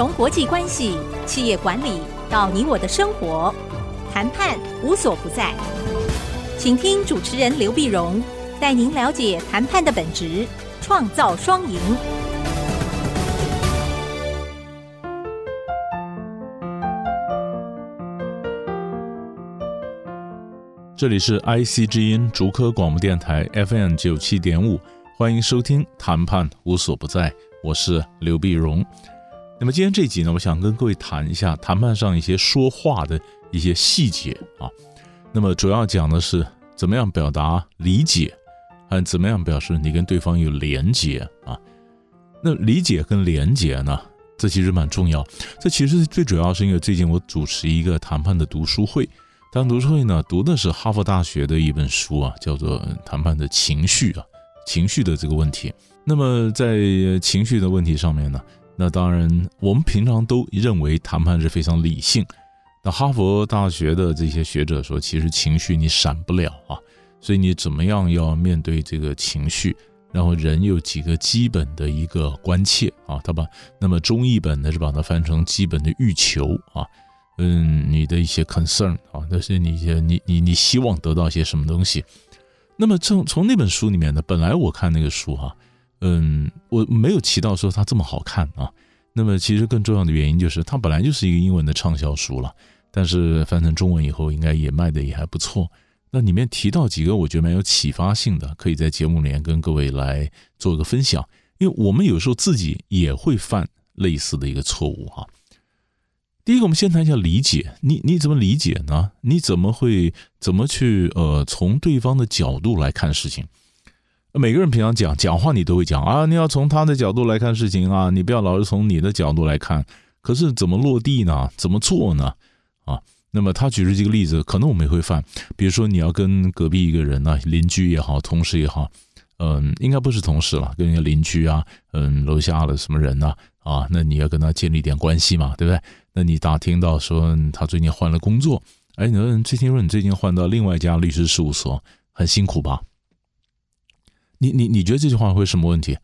从国际关系、企业管理到你我的生活，谈判无所不在。请听主持人刘碧荣带您了解谈判的本质，创造双赢。这里是 IC 之音竹科广播电台 FM 九七点五，欢迎收听《谈判无所不在》，我是刘碧荣。那么今天这集呢，我想跟各位谈一下谈判上一些说话的一些细节啊。那么主要讲的是怎么样表达理解，还怎么样表示你跟对方有连结啊。那理解跟连结呢，这其实蛮重要。这其实最主要是因为最近我主持一个谈判的读书会。当读书会呢，读的是哈佛大学的一本书啊，叫做《谈判的情绪》啊，情绪的这个问题。那么在情绪的问题上面呢，那当然我们平常都认为谈判是非常理性。那哈佛大学的这些学者说，其实情绪你闪不了啊，所以你怎么样要面对这个情绪？然后人有几个基本的一个关切啊，他把那么中译本呢是把它翻成基本的欲求啊。嗯，你的一些 concern 啊，那是你些你你你希望得到些什么东西？那么从从那本书里面呢，本来我看那个书哈，嗯，我没有提到说它这么好看啊。那么其实更重要的原因就是它本来就是一个英文的畅销书了，但是翻成中文以后应该也卖的也还不错。那里面提到几个我觉得蛮有启发性的，可以在节目里面跟各位来做个分享，因为我们有时候自己也会犯类似的一个错误哈。第一个，我们先谈一下理解。你你怎么理解呢？你怎么会怎么去呃从对方的角度来看事情？每个人平常讲讲话，你都会讲啊，你要从他的角度来看事情啊，你不要老是从你的角度来看。可是怎么落地呢？怎么做呢？啊，那么他举的这个例子，可能我们也会犯。比如说，你要跟隔壁一个人呢，邻居也好，同事也好，嗯，应该不是同事了，跟人家邻居啊，嗯，楼下的什么人呢？啊，那你要跟他建立点关系嘛，对不对？那你打听到说他最近换了工作，哎，你说最近说你最近换到另外一家律师事务所，很辛苦吧？你你你觉得这句话会什么问题？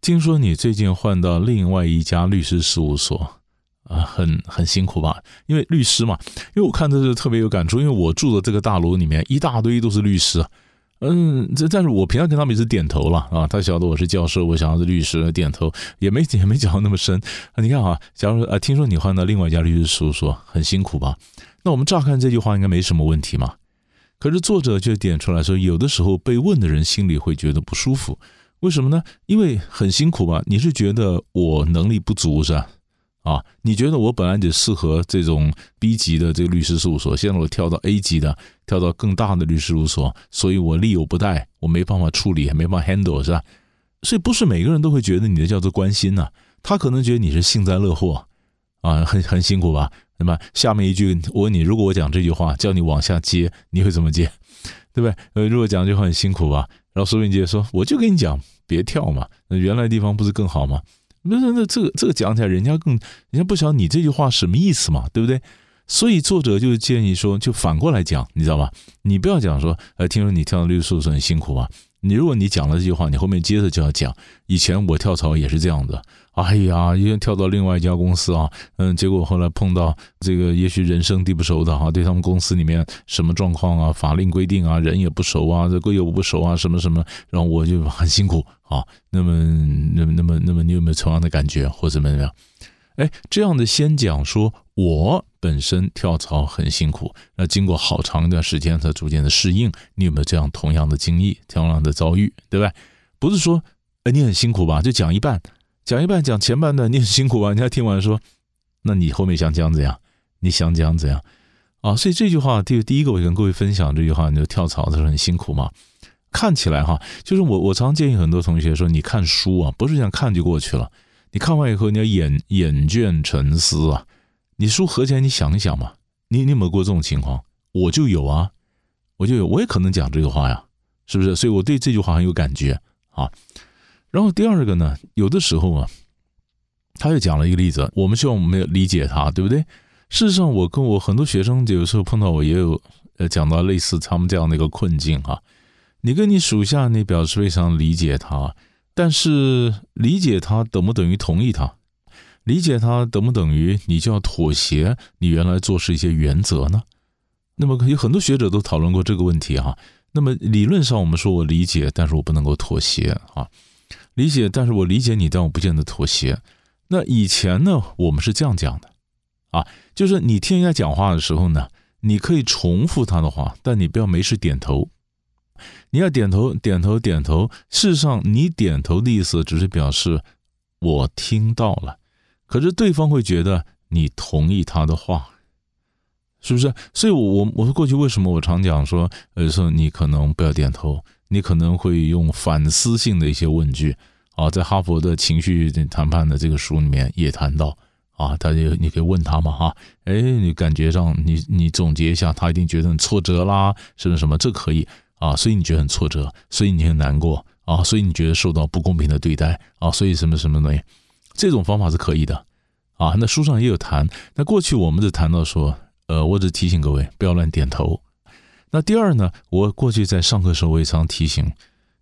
听说你最近换到另外一家律师事务所，啊，很很辛苦吧？因为律师嘛，因为我看这是特别有感触，因为我住的这个大楼里面一大堆都是律师。嗯，这但是我平常跟他们也是点头了啊。他晓得我是教授，我想要是律师，点头也没也没讲到那么深啊。你看啊，假如说啊，听说你换到另外一家律师事务所很辛苦吧？那我们乍看这句话应该没什么问题嘛。可是作者就点出来说，有的时候被问的人心里会觉得不舒服，为什么呢？因为很辛苦吧？你是觉得我能力不足是吧？啊，你觉得我本来就适合这种 B 级的这个律师事务所，现在我跳到 A 级的，跳到更大的律师事务所，所以我力有不逮，我没办法处理，没办法 handle，是吧？所以不是每个人都会觉得你的叫做关心呐，他可能觉得你是幸灾乐祸，啊，很很辛苦吧？那么下面一句，我问你，如果我讲这句话，叫你往下接，你会怎么接？对不对？呃，如果讲这句话很辛苦吧，然后苏文杰说，我就跟你讲，别跳嘛，那原来地方不是更好吗？那那这个这个讲起来，人家更人家不晓得你这句话什么意思嘛，对不对？所以作者就建议说，就反过来讲，你知道吧？你不要讲说，呃，听说你跳律师事务所很辛苦吧？你如果你讲了这句话，你后面接着就要讲，以前我跳槽也是这样的。哎呀，因为跳到另外一家公司啊，嗯，结果后来碰到这个也许人生地不熟的哈，对他们公司里面什么状况啊，法令规定啊，人也不熟啊，这个业务不熟啊，什么什么，然后我就很辛苦啊。那么，那么，那么，那么，你有没有同样的感觉或者怎么样？哎，这样的先讲说，我本身跳槽很辛苦，那经过好长一段时间才逐渐的适应，你有没有这样同样的经历、同样的遭遇，对吧？不是说，哎，你很辛苦吧？就讲一半。讲一半，讲前半段，你很辛苦吧。人家听完说，那你后面想讲怎样？你想讲怎样？啊，所以这句话，第第一个，我跟各位分享这句话，你就跳槽的时候很辛苦嘛。看起来哈，就是我我常建议很多同学说，你看书啊，不是想看就过去了。你看完以后，你要眼眼倦沉思啊。你书合起来，你想一想嘛。你你有没有过这种情况？我就有啊，我就有，我也可能讲这个话呀，是不是？所以我对这句话很有感觉啊。然后第二个呢，有的时候啊，他又讲了一个例子，我们希望我们理解他，对不对？事实上，我跟我很多学生有时候碰到我也有呃讲到类似他们这样的一个困境哈。你跟你属下，你表示非常理解他，但是理解他等不等于同意他？理解他等不等于你就要妥协你原来做事一些原则呢？那么有很多学者都讨论过这个问题哈、啊。那么理论上我们说我理解，但是我不能够妥协啊。理解，但是我理解你，但我不见得妥协。那以前呢，我们是这样讲的啊，就是你听人家讲话的时候呢，你可以重复他的话，但你不要没事点头。你要点头，点头，点头。事实上，你点头的意思只是表示我听到了，可是对方会觉得你同意他的话，是不是？所以我，我我说过去为什么我常讲说，呃，说你可能不要点头，你可能会用反思性的一些问句啊，在哈佛的情绪谈判的这个书里面也谈到啊，他就你可以问他嘛哈，哎，你感觉上你你总结一下，他一定觉得很挫折啦，是不是什么？这可以。啊，所以你觉得很挫折，所以你很难过啊，所以你觉得受到不公平的对待啊，所以什么什么东西，这种方法是可以的啊。那书上也有谈。那过去我们只谈到说，呃，我只提醒各位不要乱点头。那第二呢，我过去在上课时候我也常提醒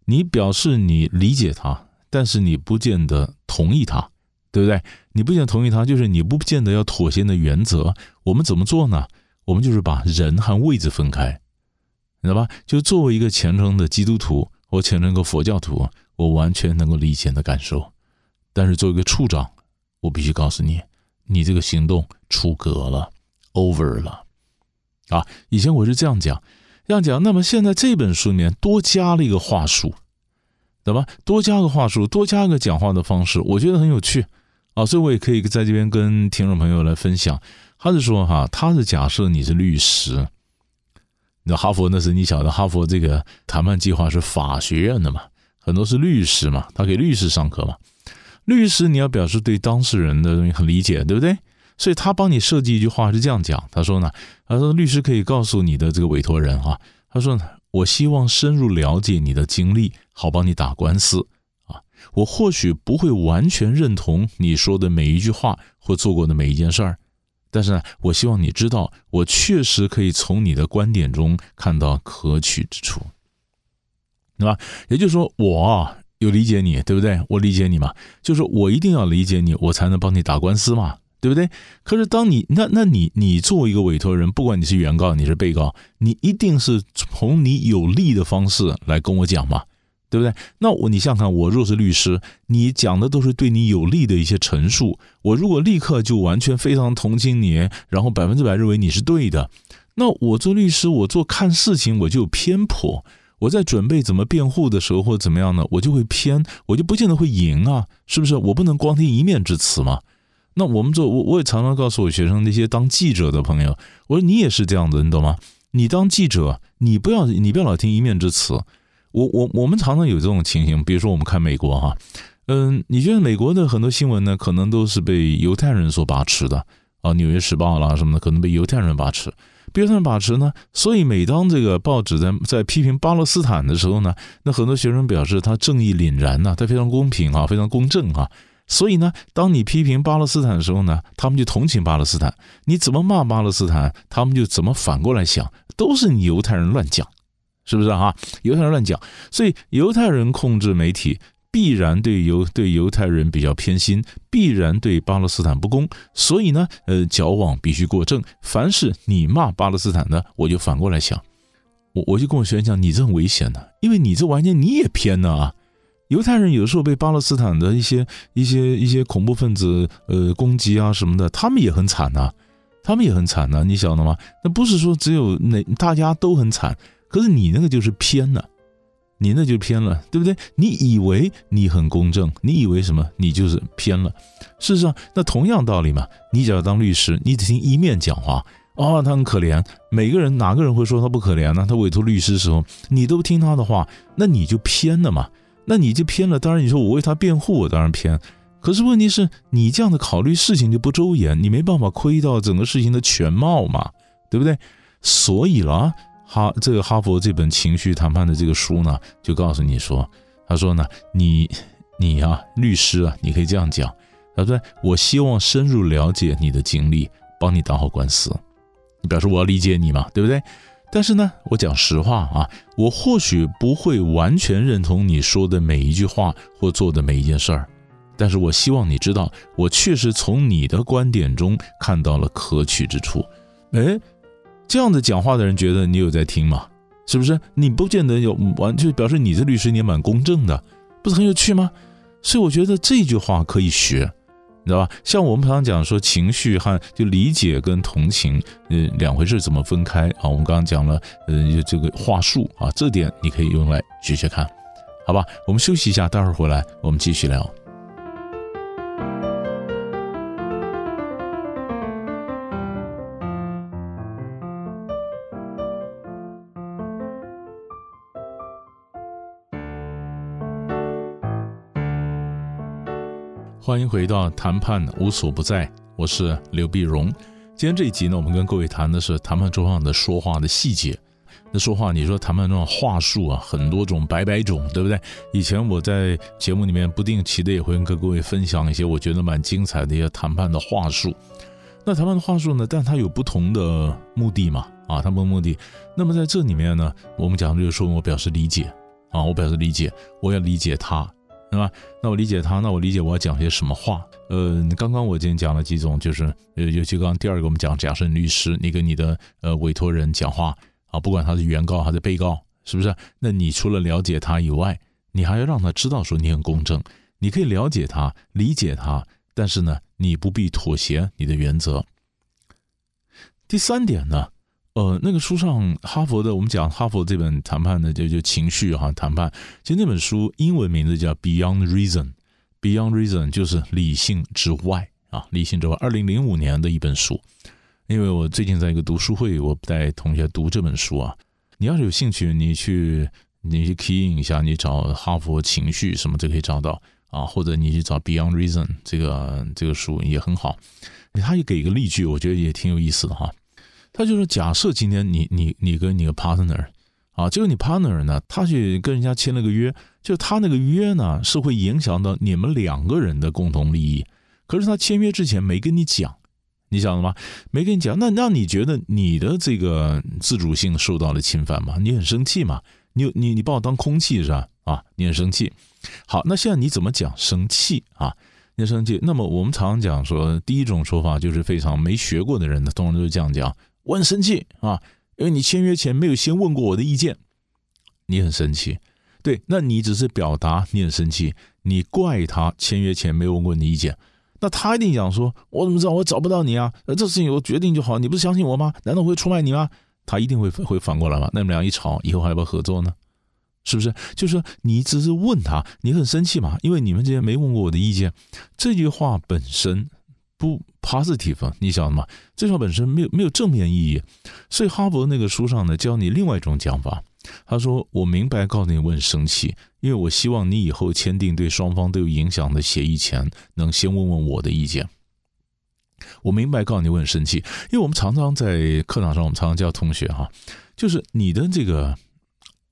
你，表示你理解他，但是你不见得同意他，对不对？你不见得同意他，就是你不见得要妥协的原则。我们怎么做呢？我们就是把人和位置分开。知道吧？就作为一个虔诚的基督徒或虔诚的佛教徒，我完全能够理解你的感受。但是作为一个处长，我必须告诉你，你这个行动出格了，over 了。啊，以前我是这样讲，这样讲。那么现在这本书里面多加了一个话术，对吧？多加个话术，多加个讲话的方式，我觉得很有趣啊。所以我也可以在这边跟听众朋友来分享。他是说哈，他是假设你是律师。那哈佛那是你晓得，哈佛这个谈判计划是法学院的嘛，很多是律师嘛，他给律师上课嘛。律师你要表示对当事人的东西很理解，对不对？所以他帮你设计一句话是这样讲，他说呢，他说律师可以告诉你的这个委托人啊，他说呢，我希望深入了解你的经历，好帮你打官司啊。我或许不会完全认同你说的每一句话或做过的每一件事儿。但是呢，我希望你知道，我确实可以从你的观点中看到可取之处，对吧？也就是说，我有理解你，对不对？我理解你嘛，就是我一定要理解你，我才能帮你打官司嘛，对不对？可是当你那那你你作为一个委托人，不管你是原告你是被告，你一定是从你有利的方式来跟我讲嘛。对不对？那我你想想看，我若是律师，你讲的都是对你有利的一些陈述。我如果立刻就完全非常同情你，然后百分之百认为你是对的，那我做律师，我做看事情我就有偏颇。我在准备怎么辩护的时候或者怎么样呢，我就会偏，我就不见得会赢啊，是不是？我不能光听一面之词嘛。那我们做我我也常常告诉我学生那些当记者的朋友，我说你也是这样的，你懂吗？你当记者，你不要你不要老听一面之词。我我我们常常有这种情形，比如说我们看美国哈，嗯，你觉得美国的很多新闻呢，可能都是被犹太人所把持的啊，《纽约时报》啦什么的，可能被犹太人把持，被犹太人把持呢，所以每当这个报纸在在批评巴勒斯坦的时候呢，那很多学生表示他正义凛然呐，他非常公平啊，非常公正啊，所以呢，当你批评巴勒斯坦的时候呢，他们就同情巴勒斯坦，你怎么骂巴勒斯坦，他们就怎么反过来想，都是你犹太人乱讲。是不是啊？犹太人乱讲，所以犹太人控制媒体，必然对犹对犹太人比较偏心，必然对巴勒斯坦不公。所以呢，呃，矫枉必须过正。凡是你骂巴勒斯坦的，我就反过来想，我我就跟我学生讲，你这很危险的，因为你这完全你也偏了啊。犹太人有的时候被巴勒斯坦的一些一些一些恐怖分子呃攻击啊什么的，他们也很惨呐，他们也很惨呐，你晓得吗？那不是说只有那大家都很惨。可是你那个就是偏了，你那就偏了，对不对？你以为你很公正，你以为什么？你就是偏了。事实上，那同样道理嘛。你只要当律师，你只听一面讲话，哦，他很可怜。每个人哪个人会说他不可怜呢？他委托律师的时候，你都听他的话，那你就偏了嘛。那你就偏了。当然，你说我为他辩护，我当然偏。可是问题是你这样的考虑事情就不周延，你没办法窥到整个事情的全貌嘛，对不对？所以了。哈，这个哈佛这本情绪谈判的这个书呢，就告诉你说，他说呢，你你啊，律师啊，你可以这样讲，他说，我希望深入了解你的经历，帮你打好官司。你表示我要理解你嘛，对不对？但是呢，我讲实话啊，我或许不会完全认同你说的每一句话或做的每一件事儿，但是我希望你知道，我确实从你的观点中看到了可取之处。诶，这样子讲话的人觉得你有在听吗？是不是？你不见得有完，就表示你这律师你也蛮公正的，不是很有趣吗？所以我觉得这句话可以学，你知道吧？像我们常常讲说情绪和就理解跟同情，嗯，两回事怎么分开啊？我们刚刚讲了，呃，这个话术啊，这点你可以用来学学看，好吧？我们休息一下，待会儿回来我们继续聊。欢迎回到谈判无所不在，我是刘碧荣。今天这一集呢，我们跟各位谈的是谈判桌上的说话的细节。那说话，你说谈判中的话术啊，很多种，百百种，对不对？以前我在节目里面不定期的也会跟各位分享一些我觉得蛮精彩的一些谈判的话术。那谈判的话术呢，但它有不同的目的嘛，啊，它不同目的。那么在这里面呢，我们讲就是说我表示理解啊，我表示理解，我要理解他。对吧？那我理解他，那我理解我要讲些什么话。呃，刚刚我今天讲了几种，就是呃，尤其刚刚第二个我们讲，假设你律师，你跟你的呃委托人讲话啊，不管他是原告还是被告，是不是？那你除了了解他以外，你还要让他知道说你很公正，你可以了解他、理解他，但是呢，你不必妥协你的原则。第三点呢？呃，那个书上哈佛的，我们讲哈佛这本谈判的就就情绪哈谈判，其实那本书英文名字叫 Beyond Reason，Beyond Reason 就是理性之外啊，理性之外。二零零五年的一本书，因为我最近在一个读书会，我带同学读这本书啊。你要是有兴趣，你去你去 key in 一下，你找哈佛情绪什么就可以找到啊，或者你去找 Beyond Reason 这个这个书也很好。他也给一个例句，我觉得也挺有意思的哈。他就是假设今天你你你跟你的 partner 啊，结果你 partner 呢，他去跟人家签了个约，就他那个约呢是会影响到你们两个人的共同利益，可是他签约之前没跟你讲，你晓得吗？没跟你讲，那让你觉得你的这个自主性受到了侵犯吗？你很生气吗？你你你把我当空气是吧？啊，你很生气。好，那现在你怎么讲生气啊？你生气。那么我们常常讲说，第一种说法就是非常没学过的人呢，通常都是这样讲。我很生气啊，因为你签约前没有先问过我的意见，你很生气。对，那你只是表达你很生气，你怪他签约前没有问过你意见，那他一定讲说：“我怎么知道我找不到你啊？呃，这事情我决定就好，你不是相信我吗？难道我会出卖你吗？”他一定会会反过来吗？那你们俩一吵，以后还要不要合作呢？是不是？就是说你只是问他，你很生气嘛？因为你们之间没问过我的意见，这句话本身。不 positive，你晓得吗？这句话本身没有没有正面意义，所以哈佛那个书上呢，教你另外一种讲法。他说：“我明白告诉你我很生气，因为我希望你以后签订对双方都有影响的协议前，能先问问我的意见。我明白告诉你我很生气，因为我们常常在课堂上，我们常常教同学哈，就是你的这个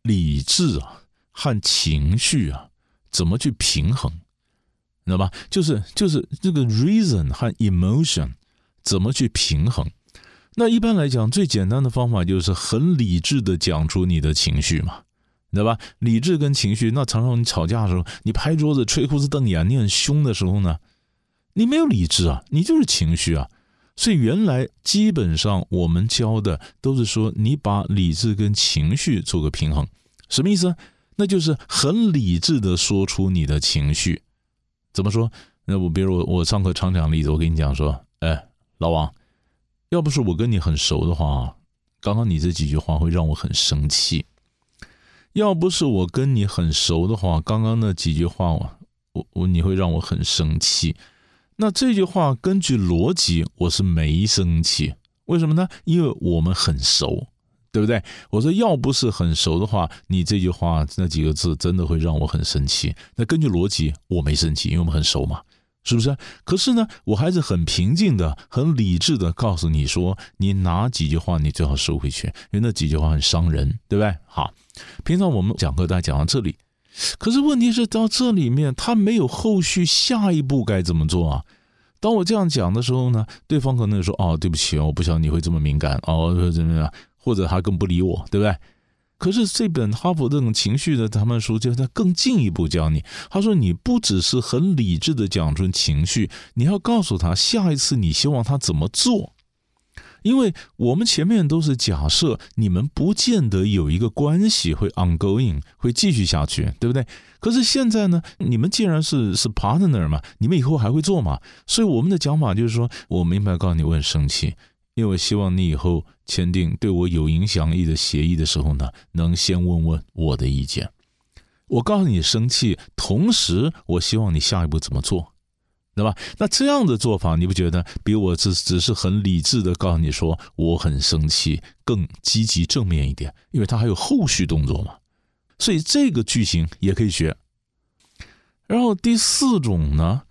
理智啊和情绪啊，怎么去平衡？”知道吧？就是就是这个 reason 和 emotion 怎么去平衡？那一般来讲，最简单的方法就是很理智的讲出你的情绪嘛，知道吧？理智跟情绪，那常常你吵架的时候，你拍桌子、吹胡子、瞪眼，你很凶的时候呢，你没有理智啊，你就是情绪啊。所以原来基本上我们教的都是说，你把理智跟情绪做个平衡，什么意思？那就是很理智的说出你的情绪。怎么说？那我比如我我上课常讲例子，我跟你讲说，哎，老王，要不是我跟你很熟的话，刚刚你这几句话会让我很生气。要不是我跟你很熟的话，刚刚那几句话，我我你会让我很生气。那这句话根据逻辑，我是没生气。为什么呢？因为我们很熟。对不对？我说要不是很熟的话，你这句话那几个字真的会让我很生气。那根据逻辑，我没生气，因为我们很熟嘛，是不是？可是呢，我还是很平静的、很理智的告诉你说，你哪几句话你最好收回去，因为那几句话很伤人，对不对？好，平常我们讲课大家讲到这里，可是问题是到这里面，他没有后续下一步该怎么做啊？当我这样讲的时候呢，对方可能说：“哦，对不起，我不晓得你会这么敏感哦，怎么样？”或者他更不理我，对不对？可是这本哈佛这种情绪的谈判书，就他更进一步教你。他说，你不只是很理智的讲出情绪，你要告诉他下一次你希望他怎么做。因为我们前面都是假设你们不见得有一个关系会 ongoing 会继续下去，对不对？可是现在呢，你们既然是是 partner 嘛，你们以后还会做嘛？所以我们的讲法就是说，我明白告诉你我很生气，因为我希望你以后签订对我有影响力的协议的时候呢，能先问问我的意见。我告诉你生气，同时我希望你下一步怎么做。对吧？那这样的做法，你不觉得比我只只是很理智的告诉你说我很生气更积极正面一点？因为它还有后续动作嘛。所以这个句型也可以学。然后第四种呢，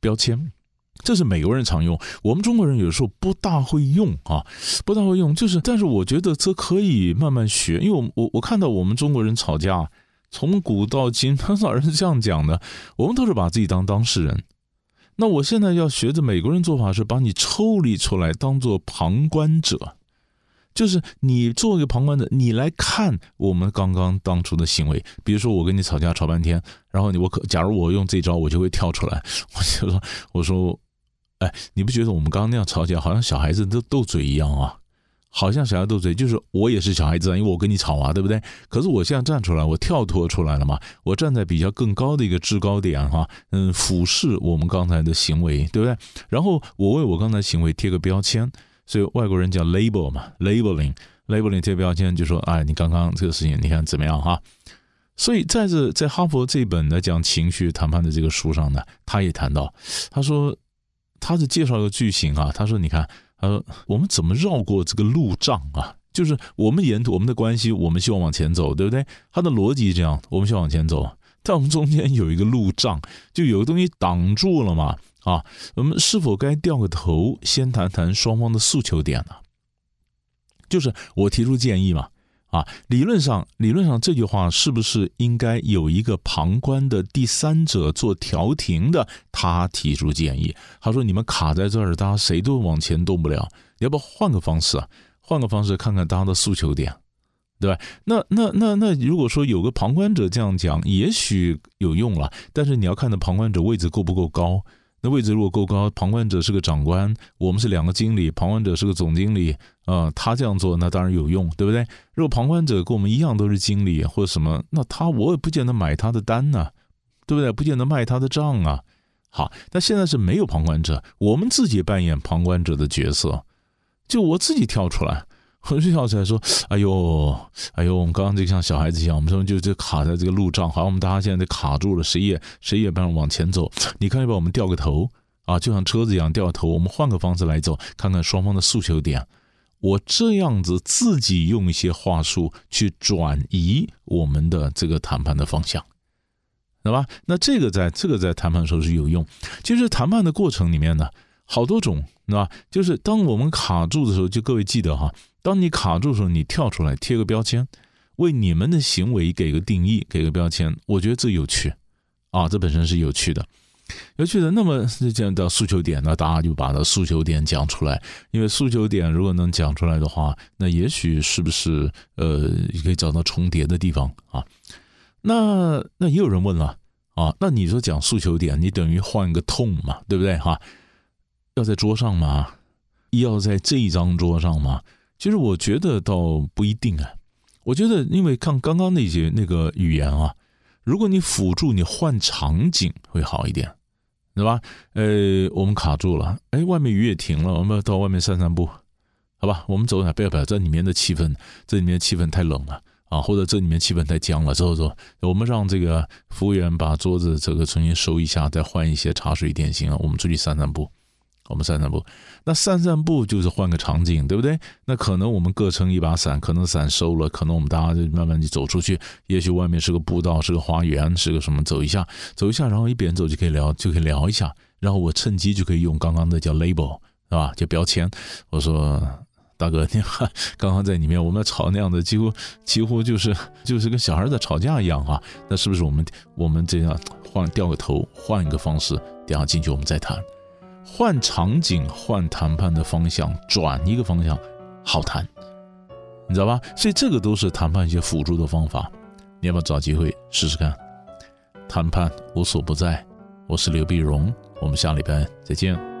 标签，这是美国人常用，我们中国人有时候不大会用啊，不大会用。就是，但是我觉得这可以慢慢学，因为我我我看到我们中国人吵架，从古到今很少人是这样讲的，我们都是把自己当当事人。那我现在要学着美国人做法是把你抽离出来，当做旁观者，就是你做一个旁观者，你来看我们刚刚当初的行为。比如说我跟你吵架吵半天，然后你我可假如我用这招，我就会跳出来，我就说我说，哎，你不觉得我们刚刚那样吵起来，好像小孩子都斗嘴一样啊？好像小孩斗嘴，就是我也是小孩子啊，因为我跟你吵啊，对不对？可是我现在站出来，我跳脱出来了嘛，我站在比较更高的一个制高点哈，嗯，俯视我们刚才的行为，对不对？然后我为我刚才行为贴个标签，所以外国人叫 label 嘛，labeling，labeling 贴标签就说，哎，你刚刚这个事情你看怎么样哈？所以在这在哈佛这本来讲情绪谈判的这个书上呢，他也谈到，他说他是介绍一个句型啊，他说你看。他说：“我们怎么绕过这个路障啊？就是我们沿途我们的关系，我们希望往前走，对不对？他的逻辑是这样：我们希望往前走，在我们中间有一个路障，就有个东西挡住了嘛。啊，我们是否该掉个头，先谈谈双方的诉求点呢？就是我提出建议嘛。”啊，理论上，理论上这句话是不是应该有一个旁观的第三者做调停的？他提出建议，他说：“你们卡在这儿，大家谁都往前动不了，你要不要换个方式啊？换个方式看看大家的诉求点，对吧？那那那那，如果说有个旁观者这样讲，也许有用了，但是你要看的旁观者位置够不够高。”位置如果够高，旁观者是个长官，我们是两个经理，旁观者是个总经理，啊、他这样做那当然有用，对不对？如果旁观者跟我们一样都是经理或者什么，那他我也不见得买他的单呢、对不对？不见得卖他的账啊。好，那现在是没有旁观者，我们自己扮演旁观者的角色，就我自己跳出来。我就跳起来说：“哎呦，哎呦，我们刚刚就像小孩子一样，我们说就就卡在这个路障，好像我们大家现在都卡住了，谁也谁也不让往前走。你看，要不要我们掉个头啊？就像车子一样掉个头，我们换个方式来走，看看双方的诉求点。我这样子自己用一些话术去转移我们的这个谈判的方向，对吧？那这个在这个在谈判的时候是有用。其实谈判的过程里面呢，好多种，对吧？就是当我们卡住的时候，就各位记得哈。”当你卡住的时候，你跳出来贴个标签，为你们的行为给个定义，给个标签，我觉得这有趣啊，这本身是有趣的，有趣的。那么这样到诉求点，那大家就把它诉求点讲出来，因为诉求点如果能讲出来的话，那也许是不是呃，可以找到重叠的地方啊？那那也有人问了啊，那你说讲诉求点，你等于换个痛嘛，对不对哈？要在桌上吗？要在这一张桌上吗？其实我觉得倒不一定啊，我觉得因为看刚刚那些那个语言啊，如果你辅助你换场景会好一点，对吧？呃，我们卡住了，哎，外面雨也停了，我们要到外面散散步，好吧？我们走一下，不要不要，这里面的气氛，这里面气氛太冷了啊，或者这里面气氛太僵了，走走，我们让这个服务员把桌子这个重新收一下，再换一些茶水点心啊，我们出去散散步。我们散散步，那散散步就是换个场景，对不对？那可能我们各撑一把伞，可能伞收了，可能我们大家就慢慢就走出去。也许外面是个步道，是个花园，是个什么？走一下，走一下，然后一边走就可以聊，就可以聊一下。然后我趁机就可以用刚刚的叫 label，是吧？叫标签。我说大哥，你看刚刚在里面我们吵那样的，几乎几乎就是就是跟小孩在吵架一样啊。那是不是我们我们这样换掉个头，换一个方式，等下进去我们再谈。换场景，换谈判的方向，转一个方向，好谈，你知道吧？所以这个都是谈判一些辅助的方法，你要不要找机会试试看？谈判无所不在，我是刘碧荣，我们下礼拜再见。